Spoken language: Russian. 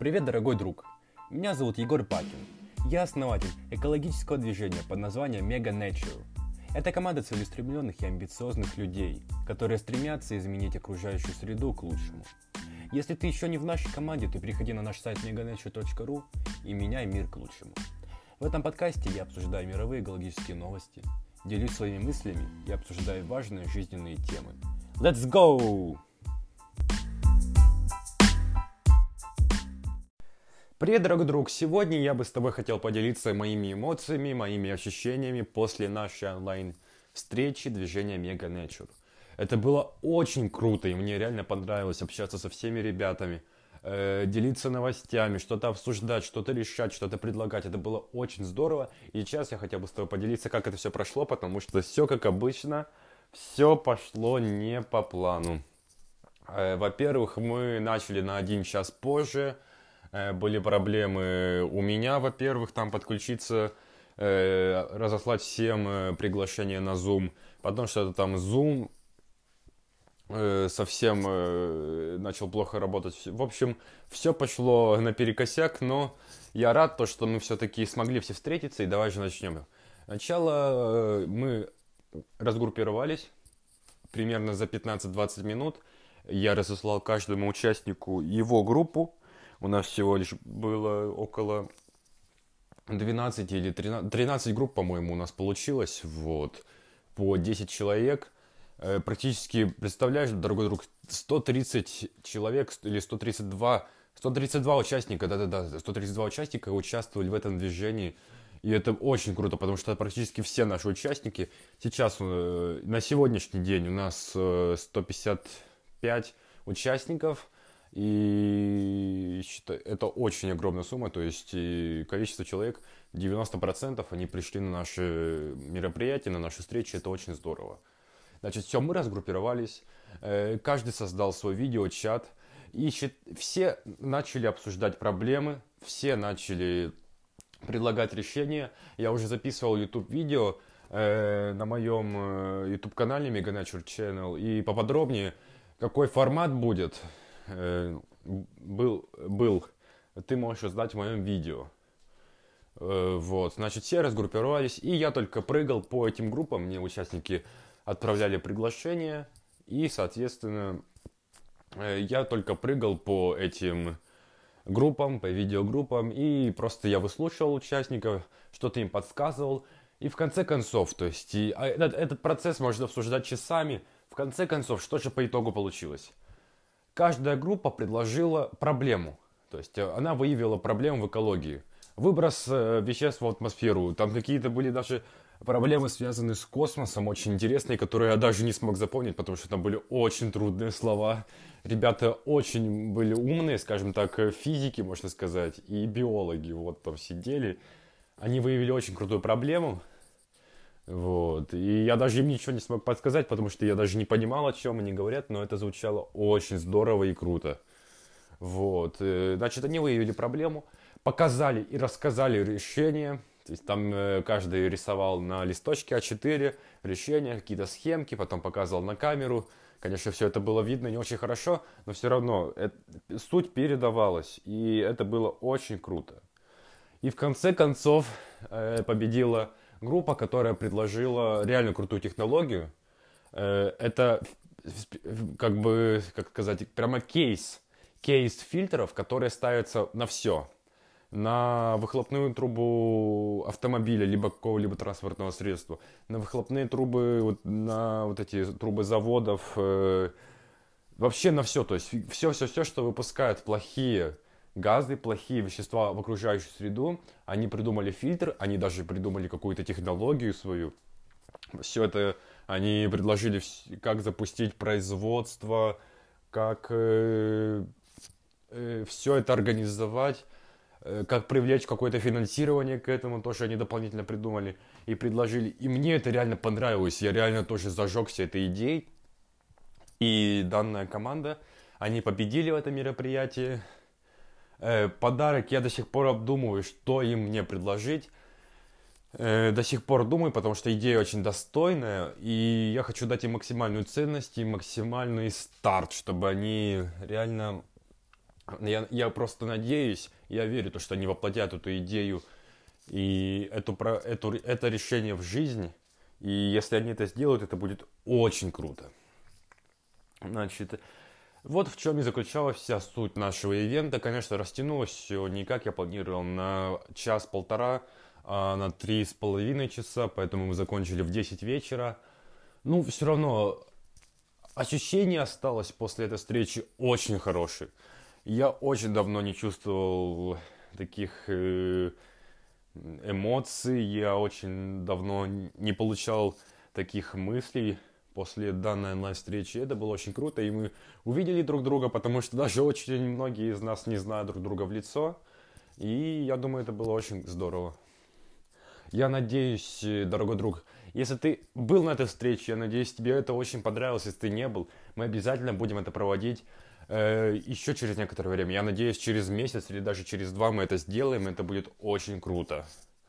Привет, дорогой друг! Меня зовут Егор Пакин. Я основатель экологического движения под названием Mega Nature. Это команда целеустремленных и амбициозных людей, которые стремятся изменить окружающую среду к лучшему. Если ты еще не в нашей команде, то приходи на наш сайт meganature.ru и меняй мир к лучшему. В этом подкасте я обсуждаю мировые экологические новости, делюсь своими мыслями и обсуждаю важные жизненные темы. Let's go! Привет, дорогой друг! Сегодня я бы с тобой хотел поделиться моими эмоциями, моими ощущениями после нашей онлайн-встречи движения Mega Nature. Это было очень круто, и мне реально понравилось общаться со всеми ребятами, э, делиться новостями, что-то обсуждать, что-то решать, что-то предлагать. Это было очень здорово. И сейчас я хотел бы с тобой поделиться, как это все прошло, потому что все как обычно, все пошло не по плану. Э, во-первых, мы начали на один час позже, были проблемы у меня, во-первых, там подключиться, э, разослать всем э, приглашение на Zoom, потому что это там Zoom совсем начал плохо работать. В общем, все пошло наперекосяк, но я рад, то, что мы все-таки смогли все встретиться, и давай же начнем. Сначала мы разгруппировались примерно за 15-20 минут. Я разослал каждому участнику его группу, у нас всего лишь было около 12 или 13, 13 групп, по-моему, у нас получилось, вот, по 10 человек. Э, практически, представляешь, дорогой друг, 130 человек или 132, 132 участника, да-да-да, 132 участника участвовали в этом движении. И это очень круто, потому что практически все наши участники сейчас, э, на сегодняшний день у нас 155 э, участников – и это очень огромная сумма, то есть количество человек, 90% они пришли на наши мероприятия, на наши встречи, это очень здорово. Значит, все, мы разгруппировались, э, каждый создал свой видеочат, и все начали обсуждать проблемы, все начали предлагать решения. Я уже записывал YouTube-видео э, на моем э, YouTube-канале Mega Nature Channel, и поподробнее, какой формат будет, был, был, ты можешь узнать в моем видео. Э, вот, значит, все разгруппировались, и я только прыгал по этим группам, мне участники отправляли приглашение, и, соответственно, э, я только прыгал по этим группам, по видеогруппам, и просто я выслушивал участников, что-то им подсказывал, и в конце концов, то есть и, а этот, этот процесс можно обсуждать часами, в конце концов, что же по итогу получилось? Каждая группа предложила проблему. То есть э, она выявила проблему в экологии. Выброс э, веществ в атмосферу. Там какие-то были даже проблемы, связанные с космосом, очень интересные, которые я даже не смог запомнить, потому что там были очень трудные слова. Ребята очень были умные, скажем так, э, физики, можно сказать, и биологи вот там сидели. Они выявили очень крутую проблему, вот. И я даже им ничего не смог подсказать, потому что я даже не понимал, о чем они говорят, но это звучало очень здорово и круто. Вот. Э, значит, они выявили проблему, показали и рассказали решение. То есть там э, каждый рисовал на листочке А4 решения, какие-то схемки, потом показывал на камеру. Конечно, все это было видно не очень хорошо, но все равно это, суть передавалась, и это было очень круто. И в конце концов э, победила группа, которая предложила реально крутую технологию. Э, это как бы, как сказать, прямо кейс, кейс фильтров, которые ставятся на все. На выхлопную трубу автомобиля, либо какого-либо транспортного средства, на выхлопные трубы, на вот эти трубы заводов, э, вообще на все. То есть все-все-все, что выпускают плохие газы, плохие вещества в окружающую среду. Они придумали фильтр, они даже придумали какую-то технологию свою. Все это они предложили, как запустить производство, как э, э, все это организовать, э, как привлечь какое-то финансирование к этому, тоже они дополнительно придумали и предложили. И мне это реально понравилось, я реально тоже зажегся этой идеей. И данная команда, они победили в этом мероприятии, Э, подарок я до сих пор обдумываю, что им мне предложить. Э, до сих пор думаю, потому что идея очень достойная, и я хочу дать им максимальную ценность и максимальный старт, чтобы они реально Я, я просто надеюсь, я верю, то, что они воплотят эту идею и эту, про, эту, это решение в жизни. И если они это сделают, это будет очень круто. Значит, вот в чем и заключалась вся суть нашего ивента. Конечно, растянулось все не как я планировал на час-полтора, а на три с половиной часа, поэтому мы закончили в 10 вечера. Ну, все равно ощущение осталось после этой встречи очень хорошее. Я очень давно не чувствовал таких э, эмоций, я очень давно не получал таких мыслей после данной онлайн-встречи. Это было очень круто, и мы увидели друг друга, потому что даже очень многие из нас не знают друг друга в лицо. И я думаю, это было очень здорово. Я надеюсь, э, дорогой друг, если ты был на этой встрече, я надеюсь, тебе это очень понравилось. Если ты не был, мы обязательно будем это проводить э, еще через некоторое время. Я надеюсь, через месяц или даже через два мы это сделаем, это будет очень круто.